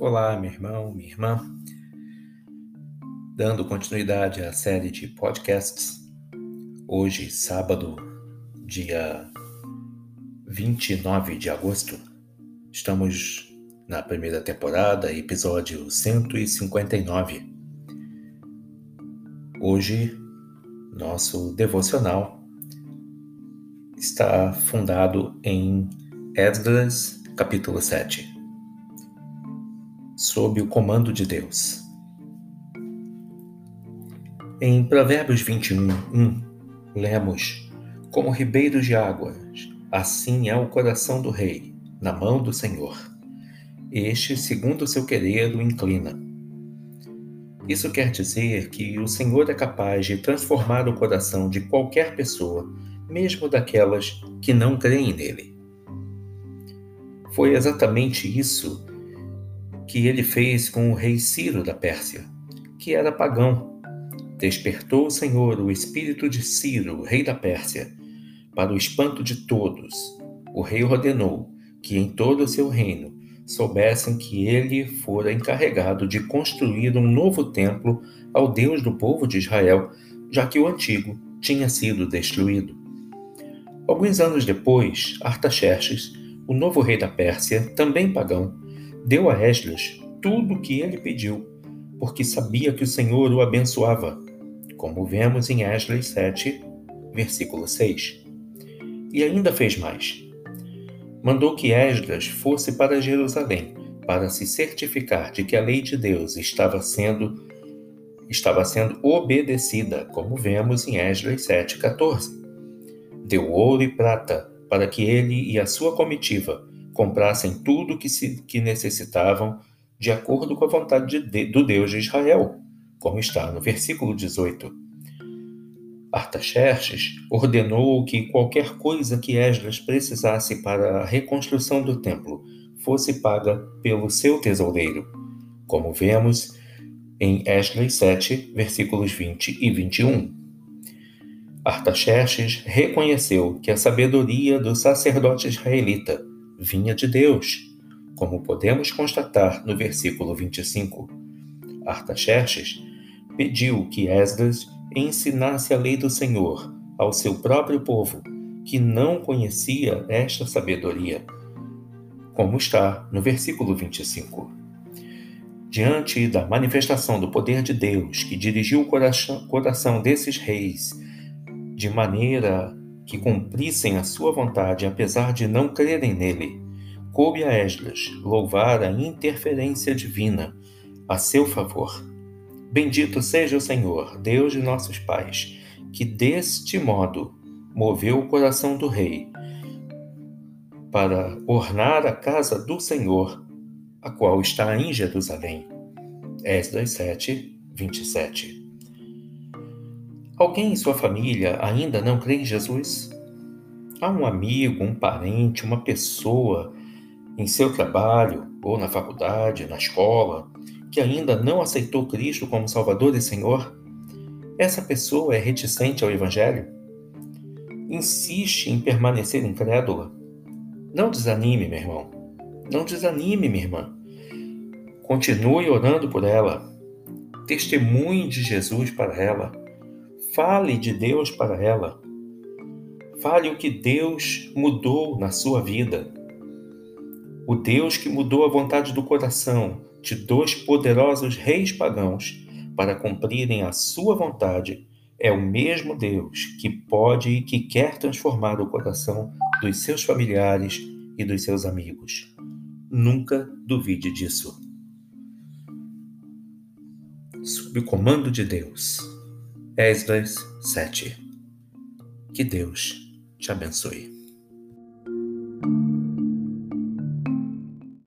Olá, meu irmão, minha irmã. Dando continuidade à série de podcasts, hoje, sábado, dia 29 de agosto, estamos na primeira temporada, episódio 159. Hoje, nosso devocional está fundado em Esdras, capítulo 7 sob o comando de Deus. Em Provérbios 21, 1, lemos: Como ribeiros de águas, assim é o coração do rei, na mão do Senhor. Este, segundo o seu querer, o inclina. Isso quer dizer que o Senhor é capaz de transformar o coração de qualquer pessoa, mesmo daquelas que não creem nele. Foi exatamente isso que ele fez com o rei Ciro da Pérsia, que era pagão. Despertou o Senhor o espírito de Ciro, rei da Pérsia, para o espanto de todos. O rei ordenou que em todo o seu reino soubessem que ele fora encarregado de construir um novo templo ao Deus do povo de Israel, já que o antigo tinha sido destruído. Alguns anos depois, Artaxerxes, o novo rei da Pérsia, também pagão, deu a Esdras tudo o que ele pediu, porque sabia que o Senhor o abençoava, como vemos em Esdras 7, versículo 6. E ainda fez mais. Mandou que Esdras fosse para Jerusalém para se certificar de que a lei de Deus estava sendo estava sendo obedecida, como vemos em Esdras 7:14. Deu ouro e prata para que ele e a sua comitiva comprassem tudo que, se, que necessitavam de acordo com a vontade de, do Deus de Israel, como está no versículo 18. Artaxerxes ordenou que qualquer coisa que Esdras precisasse para a reconstrução do templo fosse paga pelo seu tesoureiro, como vemos em Esdras 7, versículos 20 e 21. Artaxerxes reconheceu que a sabedoria do sacerdote israelita vinha de Deus, como podemos constatar no versículo 25. Artaxerxes pediu que Esdras ensinasse a lei do Senhor ao seu próprio povo, que não conhecia esta sabedoria, como está no versículo 25. Diante da manifestação do poder de Deus que dirigiu o coração, desses reis de maneira que cumprissem a sua vontade apesar de não crerem nele. Coube a Esdras louvar a interferência divina a seu favor. Bendito seja o Senhor, Deus de nossos pais, que deste modo moveu o coração do rei para ornar a casa do Senhor, a qual está em Jerusalém. Esdras 7, 27. Alguém em sua família ainda não crê em Jesus? Há um amigo, um parente, uma pessoa em seu trabalho ou na faculdade, na escola, que ainda não aceitou Cristo como Salvador e Senhor? Essa pessoa é reticente ao Evangelho? Insiste em permanecer incrédula? Não desanime, meu irmão. Não desanime, minha irmã. Continue orando por ela. Testemunhe de Jesus para ela Fale de Deus para ela. Fale o que Deus mudou na sua vida. O Deus que mudou a vontade do coração de dois poderosos reis pagãos para cumprirem a sua vontade é o mesmo Deus que pode e que quer transformar o coração dos seus familiares e dos seus amigos. Nunca duvide disso. Sob o comando de Deus. Esdras 7. Que Deus te abençoe.